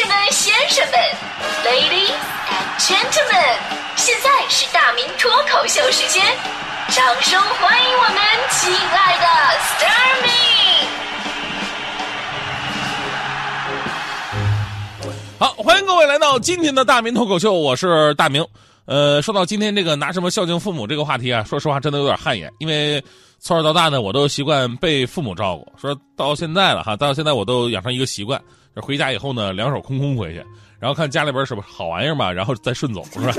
士们、先生们，Ladies and Gentlemen，现在是大明脱口秀时间，掌声欢迎我们亲爱的 s t a r m y 好，欢迎各位来到今天的大明脱口秀，我是大明。呃，说到今天这个拿什么孝敬父母这个话题啊，说实话真的有点汗颜，因为从小到大呢，我都习惯被父母照顾。说到现在了哈，到现在我都养成一个习惯，就回家以后呢，两手空空回去，然后看家里边什么好玩意儿嘛，然后再顺走，是吧？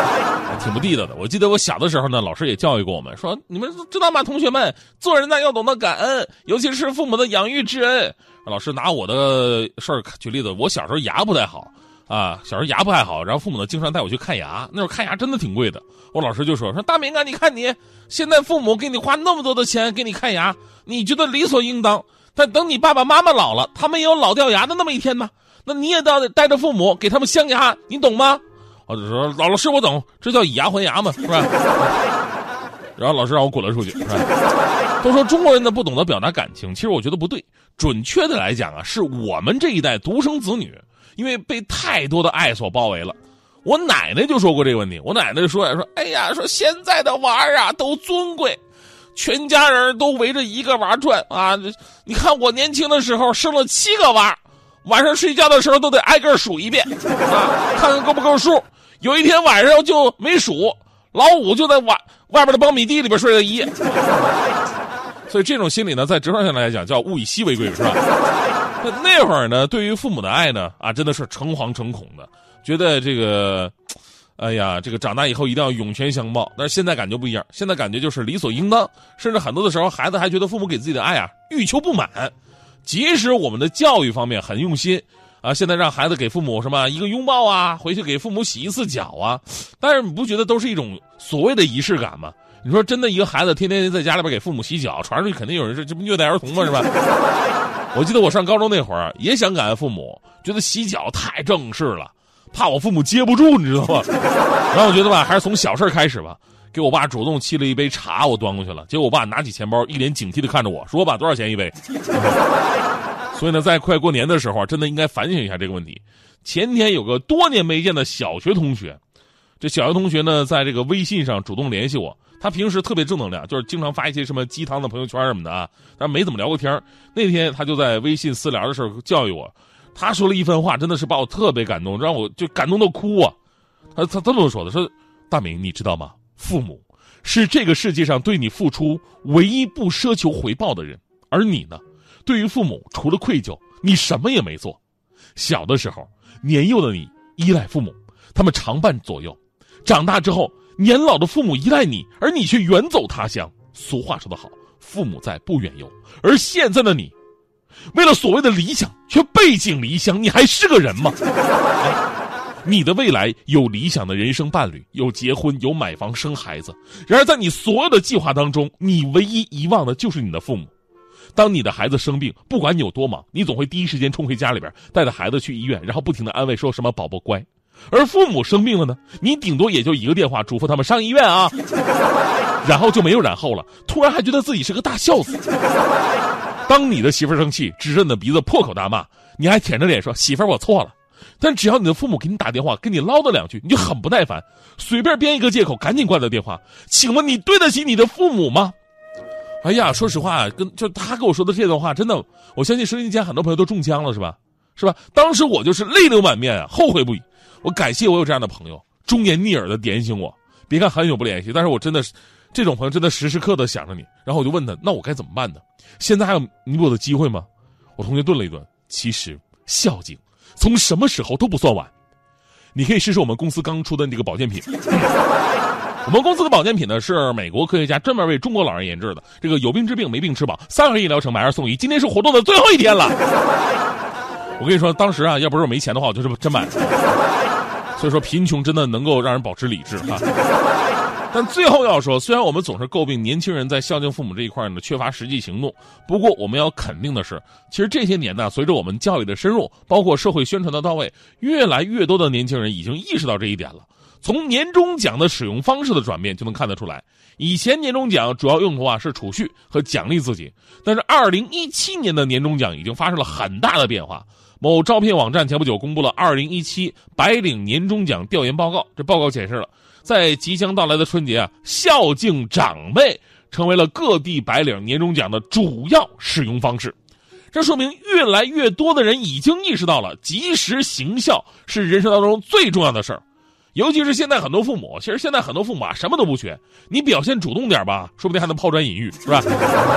挺不地道的。我记得我小的时候呢，老师也教育过我们，说你们知道吗，同学们，做人呢要懂得感恩，尤其是父母的养育之恩。老师拿我的事儿举例子，我小时候牙不太好。啊，小时候牙不太好，然后父母呢经常带我去看牙。那时候看牙真的挺贵的。我老师就说：“说大明啊，你看你现在父母给你花那么多的钱给你看牙，你觉得理所应当。但等你爸爸妈妈老了，他们也有老掉牙的那么一天呢。那你也得带着父母给他们镶牙，你懂吗？”我就说：“老师，我懂，这叫以牙还牙嘛，是吧？” 然后老师让我滚了出去，是吧？都说中国人呢不懂得表达感情，其实我觉得不对。准确的来讲啊，是我们这一代独生子女。因为被太多的爱所包围了，我奶奶就说过这个问题。我奶奶就说呀：“说哎呀，说现在的娃儿啊都尊贵，全家人都围着一个娃转啊。你看我年轻的时候生了七个娃，晚上睡觉的时候都得挨个数一遍 啊，看看够不够数。有一天晚上就没数，老五就在外外边的苞米地里边睡了一夜。所以这种心理呢，在直观上来讲叫物以稀为贵，是吧？” 那那会儿呢，对于父母的爱呢，啊，真的是诚惶诚恐的，觉得这个，哎呀，这个长大以后一定要涌泉相报。但是现在感觉不一样，现在感觉就是理所应当，甚至很多的时候，孩子还觉得父母给自己的爱啊欲求不满。即使我们的教育方面很用心，啊，现在让孩子给父母什么一个拥抱啊，回去给父母洗一次脚啊，但是你不觉得都是一种所谓的仪式感吗？你说真的，一个孩子天天在家里边给父母洗脚，传出去肯定有人说这不虐待儿童吗？是吧？我记得我上高中那会儿也想感恩父母，觉得洗脚太正式了，怕我父母接不住，你知道吗？然后我觉得吧，还是从小事开始吧。给我爸主动沏了一杯茶，我端过去了。结果我爸拿起钱包，一脸警惕的看着我说：“吧，多少钱一杯？” 所以呢，在快过年的时候，真的应该反省一下这个问题。前天有个多年没见的小学同学，这小学同学呢，在这个微信上主动联系我。他平时特别正能量，就是经常发一些什么鸡汤的朋友圈什么的啊，但没怎么聊过天那天他就在微信私聊的时候教育我，他说了一番话，真的是把我特别感动，让我就感动到哭啊。他他这么说的，说大明你知道吗？父母是这个世界上对你付出唯一不奢求回报的人，而你呢，对于父母除了愧疚，你什么也没做。小的时候，年幼的你依赖父母，他们常伴左右，长大之后。年老的父母依赖你，而你却远走他乡。俗话说得好，父母在，不远游。而现在的你，为了所谓的理想，却背井离乡，你还是个人吗？你的未来有理想的人生伴侣，有结婚，有买房生孩子。然而，在你所有的计划当中，你唯一遗忘的就是你的父母。当你的孩子生病，不管你有多忙，你总会第一时间冲回家里边，带着孩子去医院，然后不停的安慰，说什么“宝宝乖”。而父母生病了呢，你顶多也就一个电话嘱咐他们上医院啊，然后就没有然后了。突然还觉得自己是个大孝子。当你的媳妇生气，指着你的鼻子破口大骂，你还舔着脸说媳妇我错了。但只要你的父母给你打电话，跟你唠叨两句，你就很不耐烦，随便编一个借口，赶紧挂掉电话。请问你对得起你的父母吗？哎呀，说实话，跟就他跟我说的这段话，真的，我相信收音机前很多朋友都中枪了，是吧？是吧？当时我就是泪流满面啊，后悔不已。我感谢我有这样的朋友，忠言逆耳的点醒我。别看很久不联系，但是我真的是，这种朋友真的时时刻刻想着你。然后我就问他，那我该怎么办呢？现在还有弥补的机会吗？我同学顿了一顿，其实孝敬从什么时候都不算晚。你可以试试我们公司刚出的这个保健品。我们公司的保健品呢，是美国科学家专门为中国老人研制的。这个有病治病，没病吃饱，三合一疗程，买二送一。今天是活动的最后一天了。我跟你说，当时啊，要不是我没钱的话，我就是真买了。所以说，贫穷真的能够让人保持理智哈。但最后要说，虽然我们总是诟病年轻人在孝敬父母这一块呢缺乏实际行动，不过我们要肯定的是，其实这些年呢，随着我们教育的深入，包括社会宣传的到位，越来越多的年轻人已经意识到这一点了。从年终奖的使用方式的转变就能看得出来，以前年终奖主要用途啊是储蓄和奖励自己，但是二零一七年的年终奖已经发生了很大的变化。某招聘网站前不久公布了二零一七白领年终奖调研报告。这报告显示了，在即将到来的春节啊，孝敬长辈成为了各地白领年终奖的主要使用方式。这说明越来越多的人已经意识到了及时行孝是人生当中最重要的事儿。尤其是现在很多父母，其实现在很多父母啊，什么都不缺，你表现主动点吧，说不定还能抛砖引玉，是吧？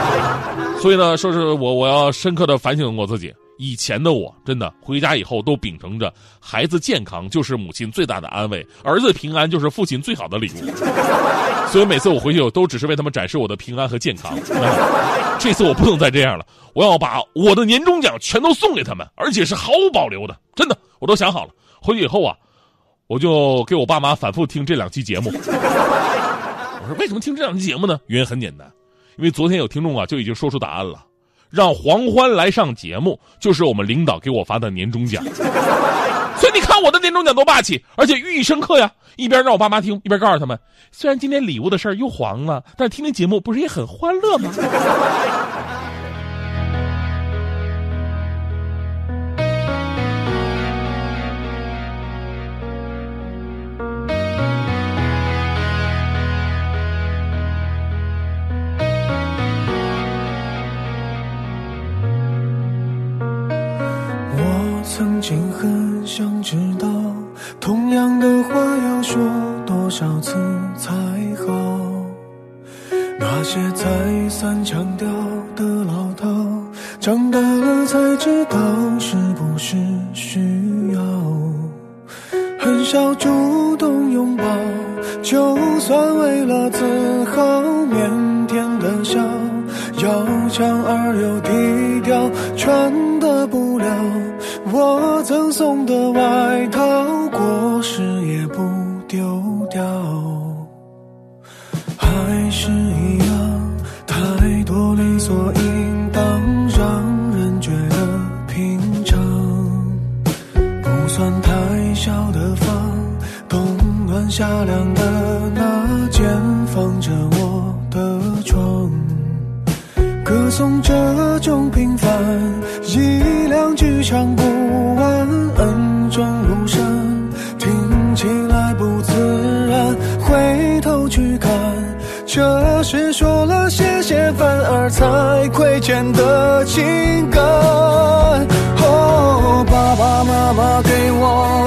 所以呢，说是我我要深刻的反省我自己，以前的我真的回家以后都秉承着孩子健康就是母亲最大的安慰，儿子平安就是父亲最好的礼物。所以每次我回去，我都只是为他们展示我的平安和健康。这次我不能再这样了，我要把我的年终奖全都送给他们，而且是毫无保留的，真的，我都想好了，回去以后啊。我就给我爸妈反复听这两期节目。我说为什么听这两期节目呢？原因很简单，因为昨天有听众啊就已经说出答案了，让黄欢来上节目就是我们领导给我发的年终奖。所以你看我的年终奖多霸气，而且寓意深刻呀！一边让我爸妈听，一边告诉他们，虽然今天礼物的事儿又黄了，但是听听节目不是也很欢乐吗？曾经很想知道，同样的话要说多少次才好？那些再三强调的老套，长大了才知道是不是需要。很少主动拥抱，就算为了自歌颂这种平凡，一两句唱不完，恩重如山，听起来不自然。回头去看，这是说了谢谢，反而才亏欠的情感。哦，爸爸妈妈给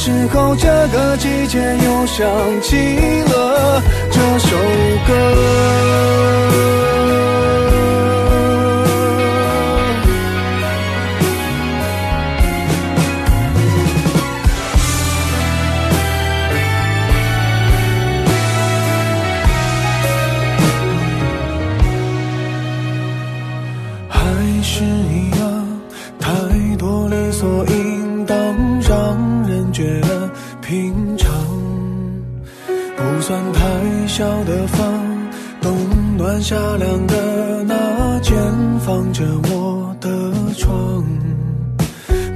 时候，这个季节又想起了这首歌。不算太小的房，冬暖夏凉的那间，放着我的床。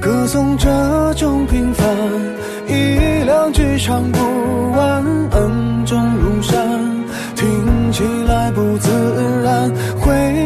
歌颂这种平凡，一两句唱不完，恩重如山，听起来不自然。